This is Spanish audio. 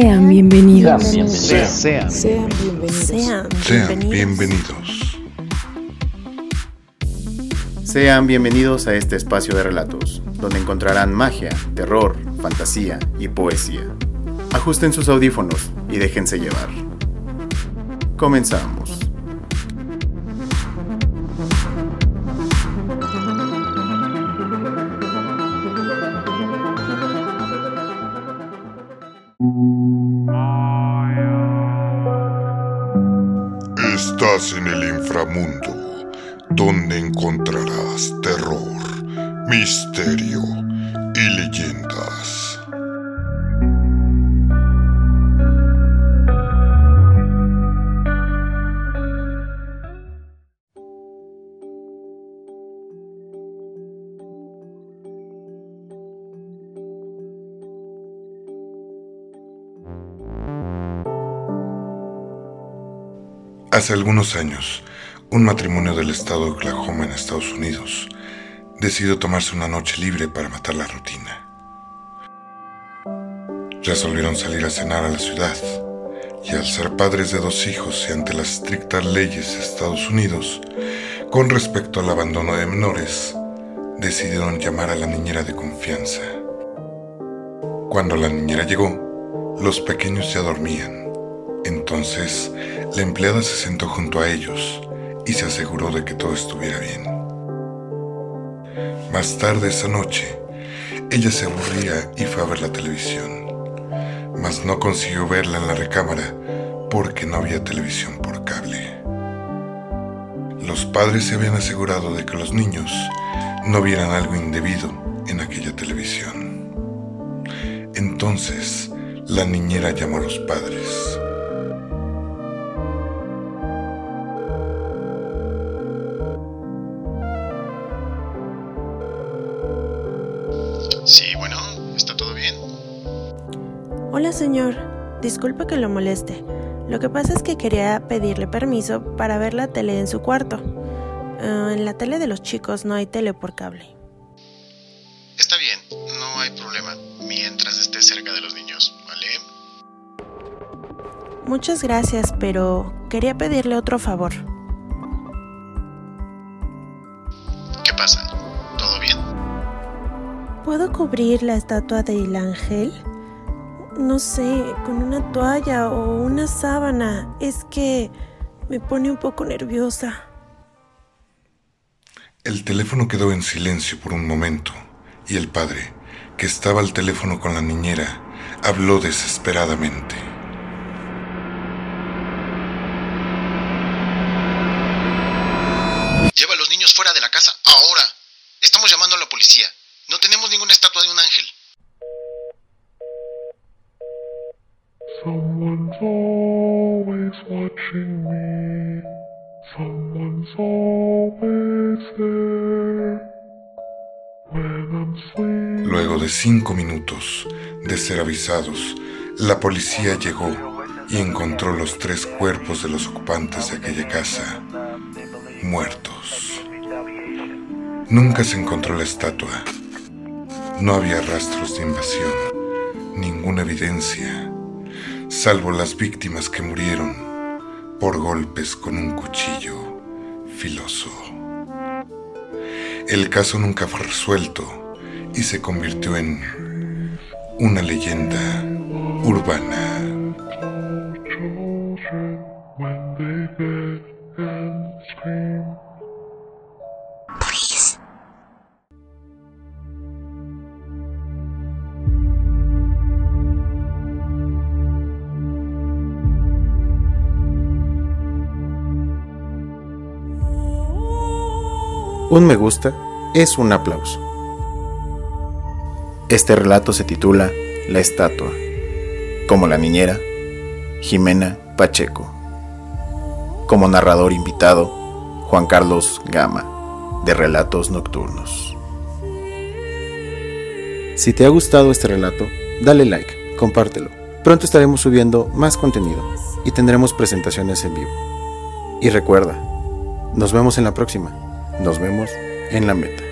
Sean bienvenidos. Sean Sean bienvenidos. Sean bienvenidos. Sean bienvenidos a este espacio de relatos, donde encontrarán magia, terror, fantasía y poesía. Ajusten sus audífonos y déjense llevar. Comenzamos. Estás en el inframundo, donde encontrarás terror, misterio y leyendas. Hace algunos años, un matrimonio del estado de Oklahoma en Estados Unidos decidió tomarse una noche libre para matar la rutina. Resolvieron salir a cenar a la ciudad y al ser padres de dos hijos y ante las estrictas leyes de Estados Unidos con respecto al abandono de menores, decidieron llamar a la niñera de confianza. Cuando la niñera llegó, los pequeños ya dormían. Entonces, la empleada se sentó junto a ellos y se aseguró de que todo estuviera bien. Más tarde esa noche, ella se aburría y fue a ver la televisión, mas no consiguió verla en la recámara porque no había televisión por cable. Los padres se habían asegurado de que los niños no vieran algo indebido en aquella televisión. Entonces, la niñera llamó a los padres. Bien? Hola señor, disculpe que lo moleste. Lo que pasa es que quería pedirle permiso para ver la tele en su cuarto. Ah, en la tele de los chicos no hay tele por cable. Está bien, no hay problema, mientras esté cerca de los niños, ¿vale? Muchas gracias, pero quería pedirle otro favor. ¿Puedo cubrir la estatua del ángel? No sé, con una toalla o una sábana. Es que me pone un poco nerviosa. El teléfono quedó en silencio por un momento y el padre, que estaba al teléfono con la niñera, habló desesperadamente. Lleva a los niños fuera de la casa ahora. Estamos llamando a la policía. No tenemos ninguna estatua de un ángel. Someone's always watching me. Someone's always there. When I'm sleeping. Luego de cinco minutos de ser avisados, la policía llegó y encontró los tres cuerpos de los ocupantes de aquella casa muertos. Nunca se encontró la estatua. No había rastros de invasión, ninguna evidencia, salvo las víctimas que murieron por golpes con un cuchillo filoso. El caso nunca fue resuelto y se convirtió en una leyenda urbana. Un me gusta es un aplauso. Este relato se titula La estatua, como la niñera, Jimena Pacheco. Como narrador invitado, Juan Carlos Gama, de Relatos Nocturnos. Si te ha gustado este relato, dale like, compártelo. Pronto estaremos subiendo más contenido y tendremos presentaciones en vivo. Y recuerda, nos vemos en la próxima. Nos vemos en la meta.